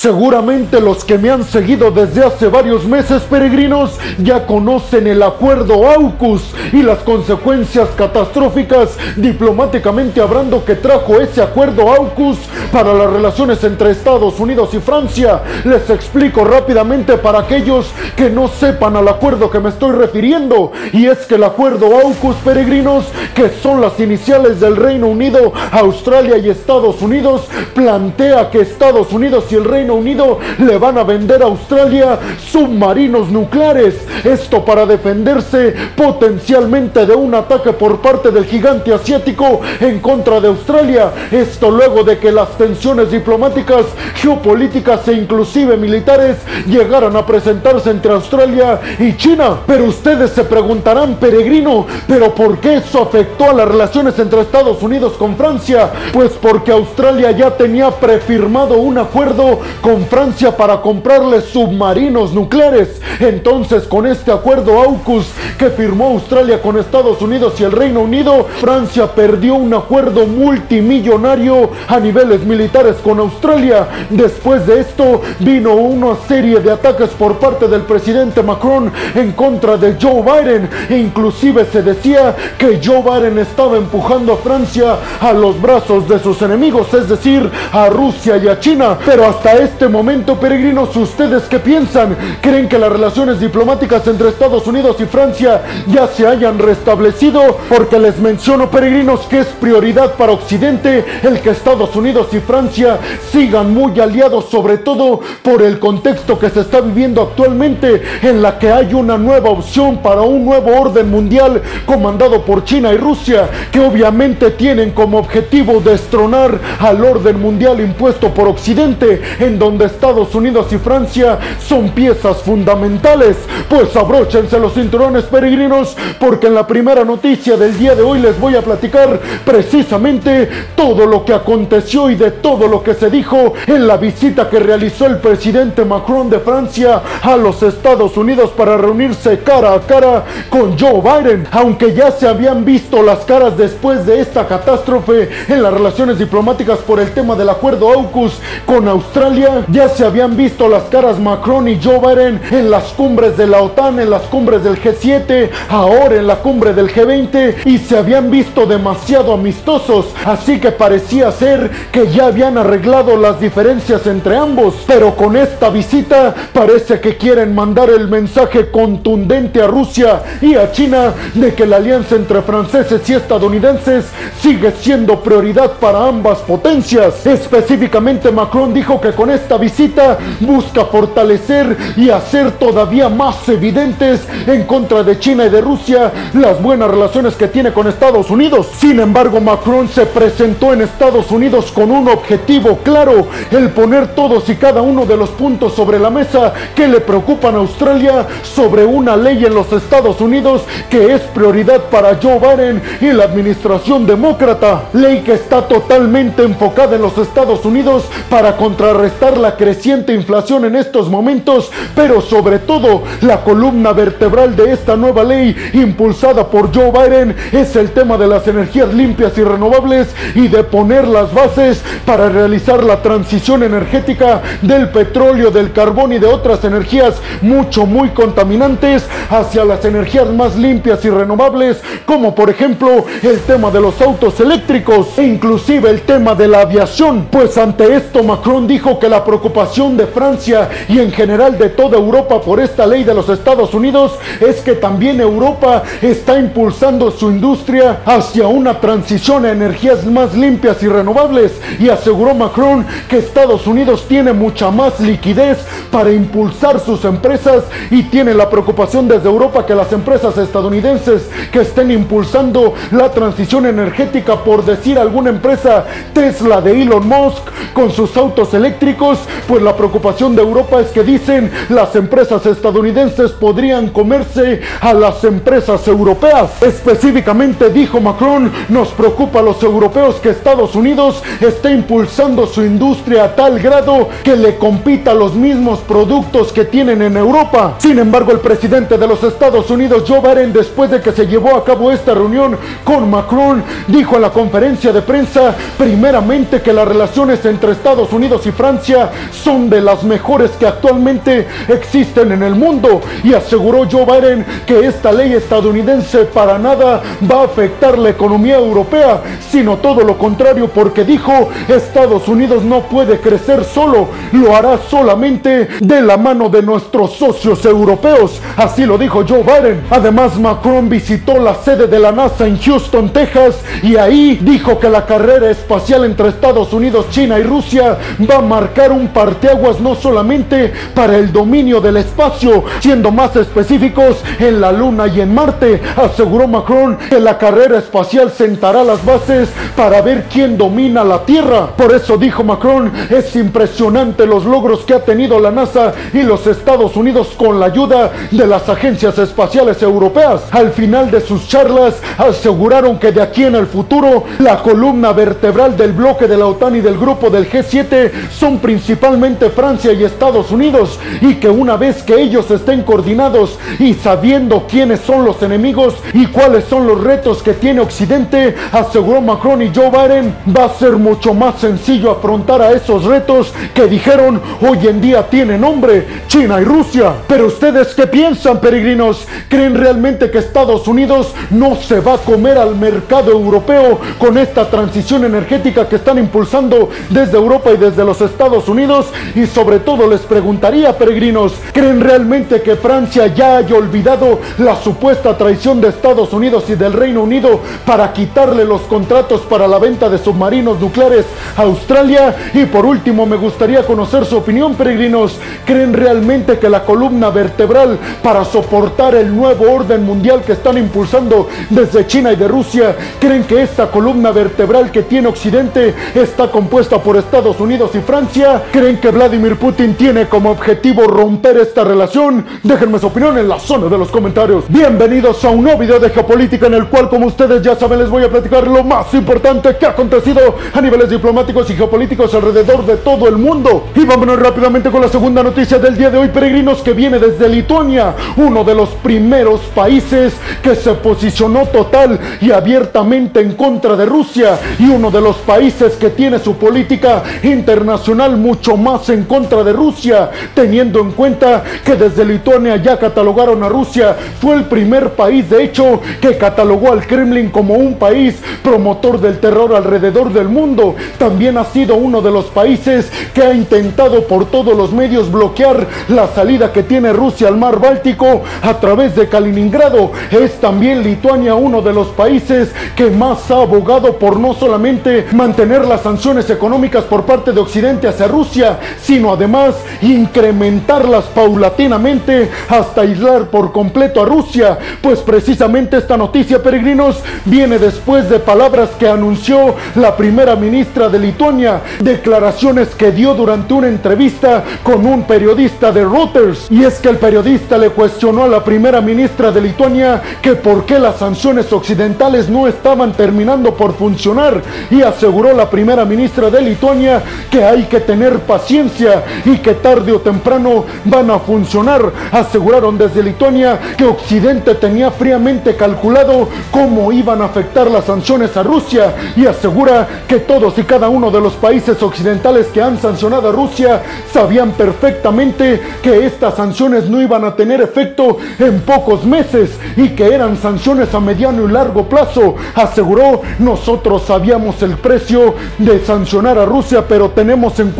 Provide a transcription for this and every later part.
Seguramente los que me han seguido desde hace varios meses peregrinos ya conocen el acuerdo AUKUS y las consecuencias catastróficas diplomáticamente hablando que trajo ese acuerdo AUKUS para las relaciones entre Estados Unidos y Francia. Les explico rápidamente para aquellos que no sepan al acuerdo que me estoy refiriendo y es que el acuerdo AUKUS peregrinos que son las iniciales del Reino Unido, Australia y Estados Unidos plantea que Estados Unidos y el Reino Unido le van a vender a Australia submarinos nucleares. Esto para defenderse potencialmente de un ataque por parte del gigante asiático en contra de Australia. Esto luego de que las tensiones diplomáticas, geopolíticas e inclusive militares llegaran a presentarse entre Australia y China. Pero ustedes se preguntarán, peregrino, ¿pero por qué eso afectó a las relaciones entre Estados Unidos con Francia? Pues porque Australia ya tenía prefirmado un acuerdo con Francia para comprarle submarinos nucleares. Entonces, con este acuerdo AUKUS que firmó Australia con Estados Unidos y el Reino Unido, Francia perdió un acuerdo multimillonario a niveles militares con Australia. Después de esto, vino una serie de ataques por parte del presidente Macron en contra de Joe Biden. E inclusive se decía que Joe Biden estaba empujando a Francia a los brazos de sus enemigos, es decir, a Rusia y a China. Pero hasta este momento, peregrinos, ¿ustedes qué piensan? ¿Creen que las relaciones diplomáticas entre Estados Unidos y Francia ya se hayan restablecido? Porque les menciono, peregrinos, que es prioridad para Occidente el que Estados Unidos y Francia sigan muy aliados, sobre todo por el contexto que se está viviendo actualmente, en la que hay una nueva opción para un nuevo orden mundial comandado por China y Rusia, que obviamente tienen como objetivo destronar al orden mundial impuesto por Occidente en donde Estados Unidos y Francia son piezas fundamentales. Pues abróchense los cinturones peregrinos porque en la primera noticia del día de hoy les voy a platicar precisamente todo lo que aconteció y de todo lo que se dijo en la visita que realizó el presidente Macron de Francia a los Estados Unidos para reunirse cara a cara con Joe Biden. Aunque ya se habían visto las caras después de esta catástrofe en las relaciones diplomáticas por el tema del acuerdo AUKUS con Australia, ya se habían visto las caras Macron y Joe Biden en las cumbres de la OTAN, en las cumbres del G7, ahora en la cumbre del G20 y se habían visto demasiado amistosos, así que parecía ser que ya habían arreglado las diferencias entre ambos, pero con esta visita parece que quieren mandar el mensaje contundente a Rusia y a China de que la alianza entre franceses y estadounidenses sigue siendo prioridad para ambas potencias. Específicamente Macron dijo que con esta visita busca fortalecer y hacer todavía más evidentes en contra de China y de Rusia las buenas relaciones que tiene con Estados Unidos. Sin embargo, Macron se presentó en Estados Unidos con un objetivo claro, el poner todos y cada uno de los puntos sobre la mesa que le preocupan a Australia sobre una ley en los Estados Unidos que es prioridad para Joe Biden y la administración demócrata. Ley que está totalmente enfocada en los Estados Unidos para contrarrestar la creciente inflación en estos momentos, pero sobre todo la columna vertebral de esta nueva ley impulsada por Joe Biden es el tema de las energías limpias y renovables y de poner las bases para realizar la transición energética del petróleo, del carbón y de otras energías mucho, muy contaminantes hacia las energías más limpias y renovables, como por ejemplo el tema de los autos eléctricos e inclusive el tema de la aviación. Pues ante esto Macron dijo que la preocupación de Francia y en general de toda Europa por esta ley de los Estados Unidos es que también Europa está impulsando su industria hacia una transición a energías más limpias y renovables y aseguró Macron que Estados Unidos tiene mucha más liquidez para impulsar sus empresas y tiene la preocupación desde Europa que las empresas estadounidenses que estén impulsando la transición energética por decir alguna empresa Tesla de Elon Musk con sus autos eléctricos pues la preocupación de Europa es que dicen las empresas estadounidenses podrían comerse a las empresas europeas. Específicamente dijo Macron, nos preocupa a los europeos que Estados Unidos esté impulsando su industria a tal grado que le compita los mismos productos que tienen en Europa. Sin embargo, el presidente de los Estados Unidos, Joe Biden, después de que se llevó a cabo esta reunión con Macron, dijo en la conferencia de prensa primeramente que las relaciones entre Estados Unidos y Francia Son de las mejores que actualmente existen en el mundo y aseguró Joe Biden que esta ley estadounidense para nada va a afectar la economía europea, sino todo lo contrario porque dijo Estados Unidos no puede crecer solo, lo hará solamente de la mano de nuestros socios europeos, así lo dijo Joe Biden. Además Macron visitó la sede de la NASA en Houston, Texas y ahí dijo que la carrera espacial entre Estados Unidos, China y Rusia va a marcar un parteaguas no solamente para el dominio del espacio, siendo más específicos en la Luna y en Marte, aseguró Macron que la carrera espacial sentará las bases para ver quién domina la Tierra. Por eso dijo Macron, es impresionante los logros que ha tenido la NASA y los Estados Unidos con la ayuda de las agencias espaciales europeas. Al final de sus charlas aseguraron que de aquí en el futuro la columna vertebral del bloque de la OTAN y del grupo del G7 son principalmente Francia y Estados Unidos y que una vez que ellos estén coordinados y sabiendo quiénes son los enemigos y cuáles son los retos que tiene Occidente, aseguró Macron y Joe Biden, va a ser mucho más sencillo afrontar a esos retos que dijeron hoy en día tienen nombre, China y Rusia. Pero ustedes qué piensan, peregrinos? ¿Creen realmente que Estados Unidos no se va a comer al mercado europeo con esta transición energética que están impulsando desde Europa y desde los Estados Unidos? Y sobre todo les preguntaría, peregrinos, ¿creen realmente que Francia ya haya olvidado la supuesta traición de Estados Unidos y del Reino Unido para quitarle los contratos para la venta de submarinos nucleares a Australia? Y por último, me gustaría conocer su opinión, peregrinos. ¿Creen realmente que la columna vertebral para soportar el nuevo orden mundial que están impulsando desde China y de Rusia, creen que esta columna vertebral que tiene Occidente está compuesta por Estados Unidos y Francia? ¿Creen que Vladimir Putin tiene como objetivo romper esta relación? Déjenme su opinión en la zona de los comentarios. Bienvenidos a un nuevo video de geopolítica en el cual, como ustedes ya saben, les voy a platicar lo más importante que ha acontecido a niveles diplomáticos y geopolíticos alrededor de todo el mundo. Y vámonos rápidamente con la segunda noticia del día de hoy, peregrinos, que viene desde Lituania, uno de los primeros países que se posicionó total y abiertamente en contra de Rusia y uno de los países que tiene su política internacional mucho más en contra de Rusia, teniendo en cuenta que desde Lituania ya catalogaron a Rusia, fue el primer país de hecho que catalogó al Kremlin como un país promotor del terror alrededor del mundo. También ha sido uno de los países que ha intentado por todos los medios bloquear la salida que tiene Rusia al mar Báltico a través de Kaliningrado. Es también Lituania uno de los países que más ha abogado por no solamente mantener las sanciones económicas por parte de Occidente Rusia, sino además incrementarlas paulatinamente hasta aislar por completo a Rusia. Pues precisamente esta noticia, peregrinos, viene después de palabras que anunció la primera ministra de Lituania, declaraciones que dio durante una entrevista con un periodista de Reuters. Y es que el periodista le cuestionó a la primera ministra de Lituania que por qué las sanciones occidentales no estaban terminando por funcionar y aseguró la primera ministra de Lituania que hay que tener paciencia y que tarde o temprano van a funcionar. Aseguraron desde Lituania que Occidente tenía fríamente calculado cómo iban a afectar las sanciones a Rusia y asegura que todos y cada uno de los países occidentales que han sancionado a Rusia sabían perfectamente que estas sanciones no iban a tener efecto en pocos meses y que eran sanciones a mediano y largo plazo. Aseguró, nosotros sabíamos el precio de sancionar a Rusia, pero tenemos en cuenta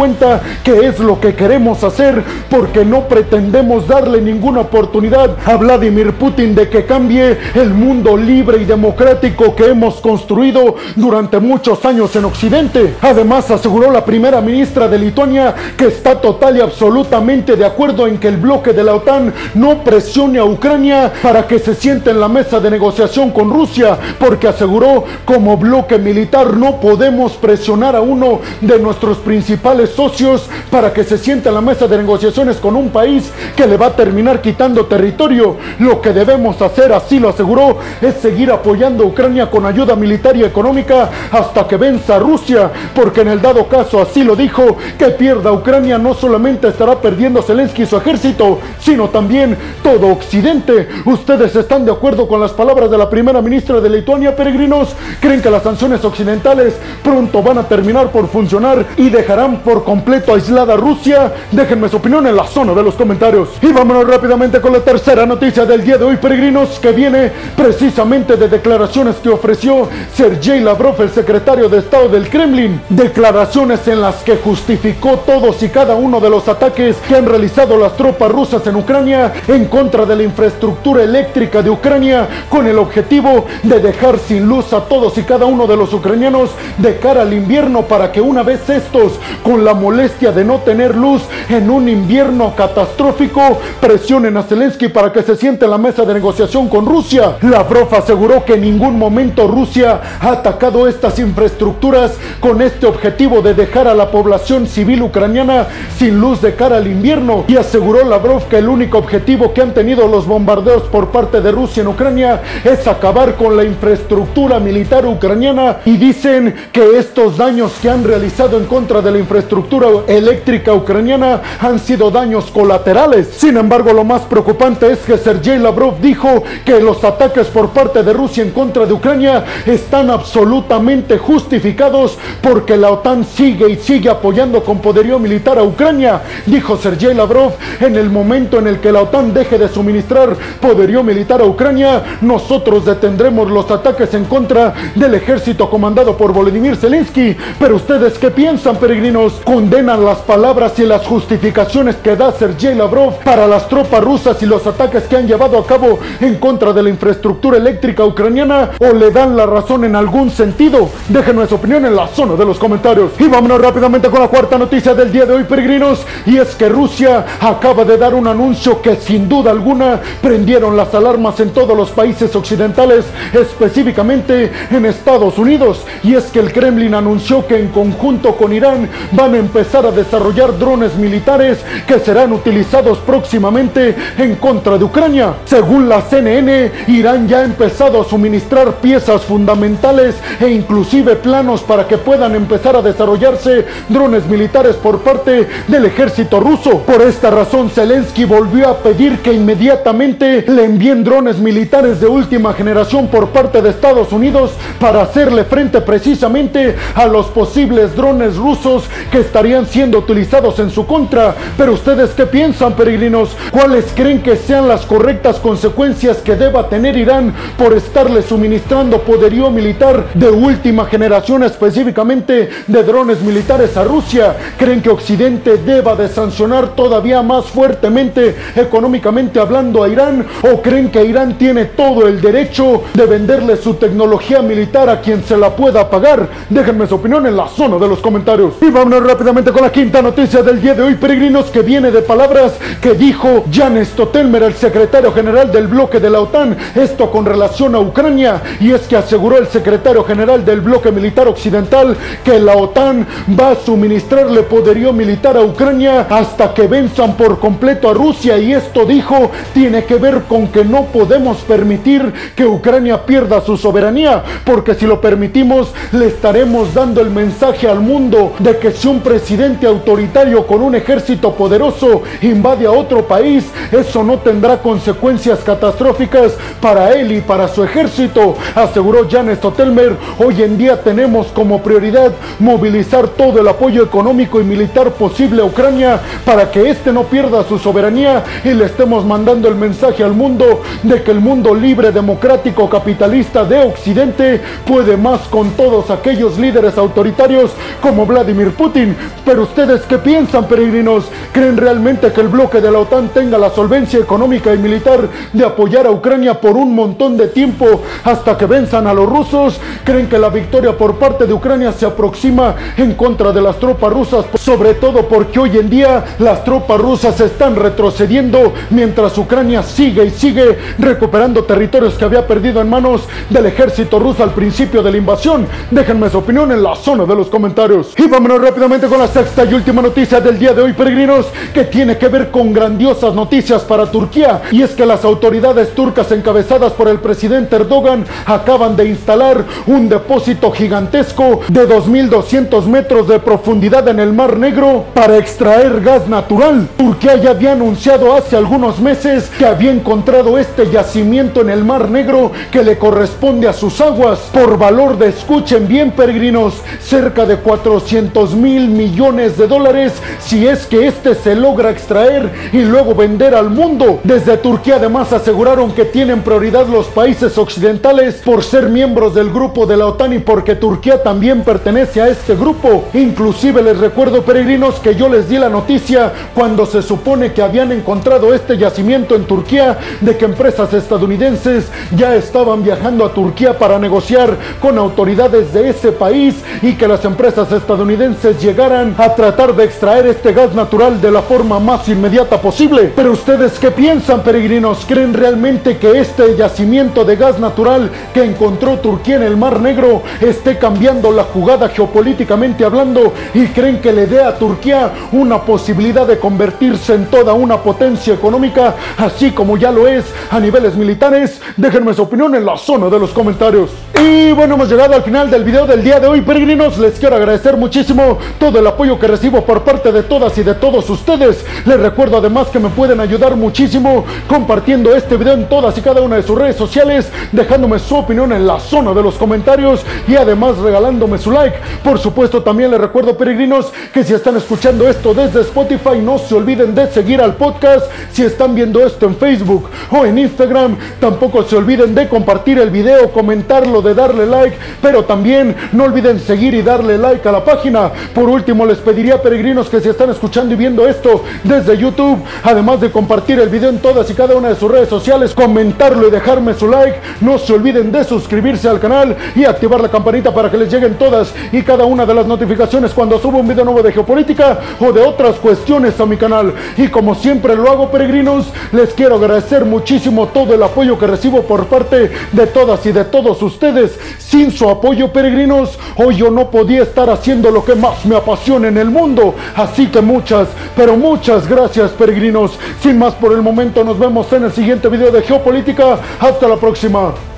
que es lo que queremos hacer porque no pretendemos darle ninguna oportunidad a Vladimir Putin de que cambie el mundo libre y democrático que hemos construido durante muchos años en Occidente. Además, aseguró la primera ministra de Lituania que está total y absolutamente de acuerdo en que el bloque de la OTAN no presione a Ucrania para que se siente en la mesa de negociación con Rusia, porque aseguró como bloque militar no podemos presionar a uno de nuestros principales socios para que se siente en la mesa de negociaciones con un país que le va a terminar quitando territorio. Lo que debemos hacer, así lo aseguró, es seguir apoyando a Ucrania con ayuda militar y económica hasta que venza a Rusia, porque en el dado caso, así lo dijo, que pierda Ucrania no solamente estará perdiendo Zelensky y su ejército, sino también todo Occidente. ¿Ustedes están de acuerdo con las palabras de la primera ministra de Lituania, peregrinos? ¿Creen que las sanciones occidentales pronto van a terminar por funcionar y dejarán por completo aislada Rusia? Déjenme su opinión en la zona de los comentarios. Y vámonos rápidamente con la tercera noticia del día de hoy, peregrinos, que viene precisamente de declaraciones que ofreció Sergei Lavrov, el secretario de Estado del Kremlin. Declaraciones en las que justificó todos y cada uno de los ataques que han realizado las tropas rusas en Ucrania en contra de la infraestructura eléctrica de Ucrania con el objetivo de dejar sin luz a todos y cada uno de los ucranianos de cara al invierno para que una vez estos, con la molestia de no tener luz en un invierno catastrófico, presionen a Zelensky para que se siente en la mesa de negociación con Rusia. Lavrov aseguró que en ningún momento Rusia ha atacado estas infraestructuras con este objetivo de dejar a la población civil ucraniana sin luz de cara al invierno. Y aseguró Lavrov que el único objetivo que han tenido los bombardeos por parte de Rusia en Ucrania es acabar con la infraestructura militar ucraniana. Y dicen que estos daños que han realizado en contra de la infraestructura eléctrica ucraniana han sido daños colaterales. Sin embargo, lo más preocupante es que Sergei Lavrov dijo que los ataques por parte de Rusia en contra de Ucrania están absolutamente justificados porque la OTAN sigue y sigue apoyando con poderío militar a Ucrania, dijo Sergei Lavrov, en el momento en el que la OTAN deje de suministrar poderío militar a Ucrania, nosotros detendremos los ataques en contra del ejército comandado por Volodymyr Zelensky. Pero ustedes qué piensan, peregrinos? ¿Condenan las palabras y las justificaciones que da Sergei Lavrov para las tropas rusas y los ataques que han llevado a cabo en contra de la infraestructura eléctrica ucraniana? ¿O le dan la razón en algún sentido? Déjenos su opinión en la zona de los comentarios. Y vámonos rápidamente con la cuarta noticia del día de hoy, peregrinos. Y es que Rusia acaba de dar un anuncio que sin duda alguna prendieron las alarmas en todos los países occidentales, específicamente en Estados Unidos. Y es que el Kremlin anunció que en conjunto con Irán van a empezar a desarrollar drones militares que serán utilizados próximamente en contra de Ucrania. Según la CNN, Irán ya ha empezado a suministrar piezas fundamentales e inclusive planos para que puedan empezar a desarrollarse drones militares por parte del ejército ruso. Por esta razón, Zelensky volvió a pedir que inmediatamente le envíen drones militares de última generación por parte de Estados Unidos para hacerle frente precisamente a los posibles drones rusos que estarían siendo utilizados en su contra. Pero ustedes qué piensan, peregrinos? ¿Cuáles creen que sean las correctas consecuencias que deba tener Irán por estarle suministrando poderío militar de última generación, específicamente de drones militares a Rusia? ¿Creen que Occidente deba de sancionar todavía más fuertemente económicamente hablando a Irán? ¿O creen que Irán tiene todo el derecho de venderle su tecnología militar a quien se la pueda pagar? Déjenme su opinión en la zona de los comentarios. Y vámonos rápidamente con la quinta noticia del día de hoy, peregrinos, que viene de palabras que dijo Jan Stotelmer, el secretario general del bloque de la OTAN, esto con relación a Ucrania, y es que aseguró el secretario general del bloque militar occidental que la OTAN va a suministrarle poderío militar a Ucrania hasta que venzan por completo a Rusia, y esto dijo tiene que ver con que no podemos permitir que Ucrania pierda su soberanía, porque si lo permitimos le estaremos dando el mensaje al mundo de que si un presidente autoritario con un ejército poderoso invade a otro país, eso no tendrá consecuencias catastróficas para él y para su ejército, aseguró Jan Stotelmer. Hoy en día tenemos como prioridad movilizar todo el apoyo económico y militar posible a Ucrania para que éste no pierda su soberanía y le estemos mandando el mensaje al mundo de que el mundo libre, democrático, capitalista de Occidente puede más con todos aquellos líderes autoritarios como Vladimir Putin. Pero ustedes qué piensan, peregrinos? ¿Creen realmente que el bloque de la OTAN tenga la solvencia económica y militar de apoyar a Ucrania por un montón de tiempo hasta que venzan a los rusos? ¿Creen que la victoria por parte de Ucrania se aproxima en contra de las tropas rusas? Sobre todo porque hoy en día las tropas rusas están retrocediendo mientras Ucrania sigue y sigue recuperando territorios que había perdido en manos del ejército ruso al principio de la invasión. Déjenme su opinión en la zona de los comentarios. Y vámonos rápidamente con la sexta y última noticia del día de hoy, peregrinos, que tiene que ver con grandiosas noticias para Turquía. Y es que las autoridades turcas encabezadas por el presidente Erdogan acaban de instalar un depósito gigantesco de 2.200 metros de profundidad en el mar Negro para extraer gas natural. Turquía ya había anunciado hace algunos meses que había encontrado este yacimiento en el Mar Negro que le corresponde a sus aguas por valor de, escuchen bien peregrinos, cerca de 400 mil millones de dólares si es que este se logra extraer y luego vender al mundo. Desde Turquía además aseguraron que tienen prioridad los países occidentales por ser miembros del grupo de la OTAN y porque Turquía también pertenece a este grupo. Inclusive les recuerdo peregrinos que yo les di la noticia cuando se supone que habían encontrado este yacimiento en Turquía de que empresas estadounidenses ya estaban viajando a Turquía para negociar con autoridades de ese país y que las empresas estadounidenses llegaran a tratar de extraer este gas natural de la forma más inmediata posible. Pero ustedes qué piensan peregrinos? ¿Creen realmente que este yacimiento de gas natural que encontró Turquía en el Mar Negro esté cambiando la jugada geopolíticamente hablando y creen que le dé a Turquía una posibilidad de convertirse en toda una potencia económica, así como ya lo es a niveles militares? Déjenme su opinión en la zona de los comentarios. Y bueno, hemos llegado al final del video del día de hoy, peregrinos. Les quiero agradecer muchísimo todo el apoyo que recibo por parte de todas y de todos ustedes. Les recuerdo además que me pueden ayudar muchísimo compartiendo este video en todas y cada una de sus redes sociales, dejándome su opinión en la zona de los comentarios y además regalándome su like. Por supuesto, también les recuerdo, peregrinos, que si están escuchando esto desde Spotify, no se olviden de seguir al podcast. Si están viendo esto en Facebook o en Instagram, tampoco se olviden de compartir el video, comentarlo, de darle like, pero también no olviden seguir y darle like a la página. Por último, les pediría, peregrinos, que si están escuchando y viendo esto desde YouTube, además de compartir el video en todas y cada una de sus redes sociales, comentarlo y dejarme su like, no se olviden de suscribirse al canal y activar la campanita para que les lleguen todas y cada una de las notificaciones cuando subo un video nuevo geopolítica o de otras cuestiones a mi canal. Y como siempre lo hago, peregrinos, les quiero agradecer muchísimo todo el apoyo que recibo por parte de todas y de todos ustedes. Sin su apoyo, peregrinos, hoy yo no podía estar haciendo lo que más me apasiona en el mundo. Así que muchas, pero muchas gracias, peregrinos. Sin más por el momento, nos vemos en el siguiente video de geopolítica. Hasta la próxima.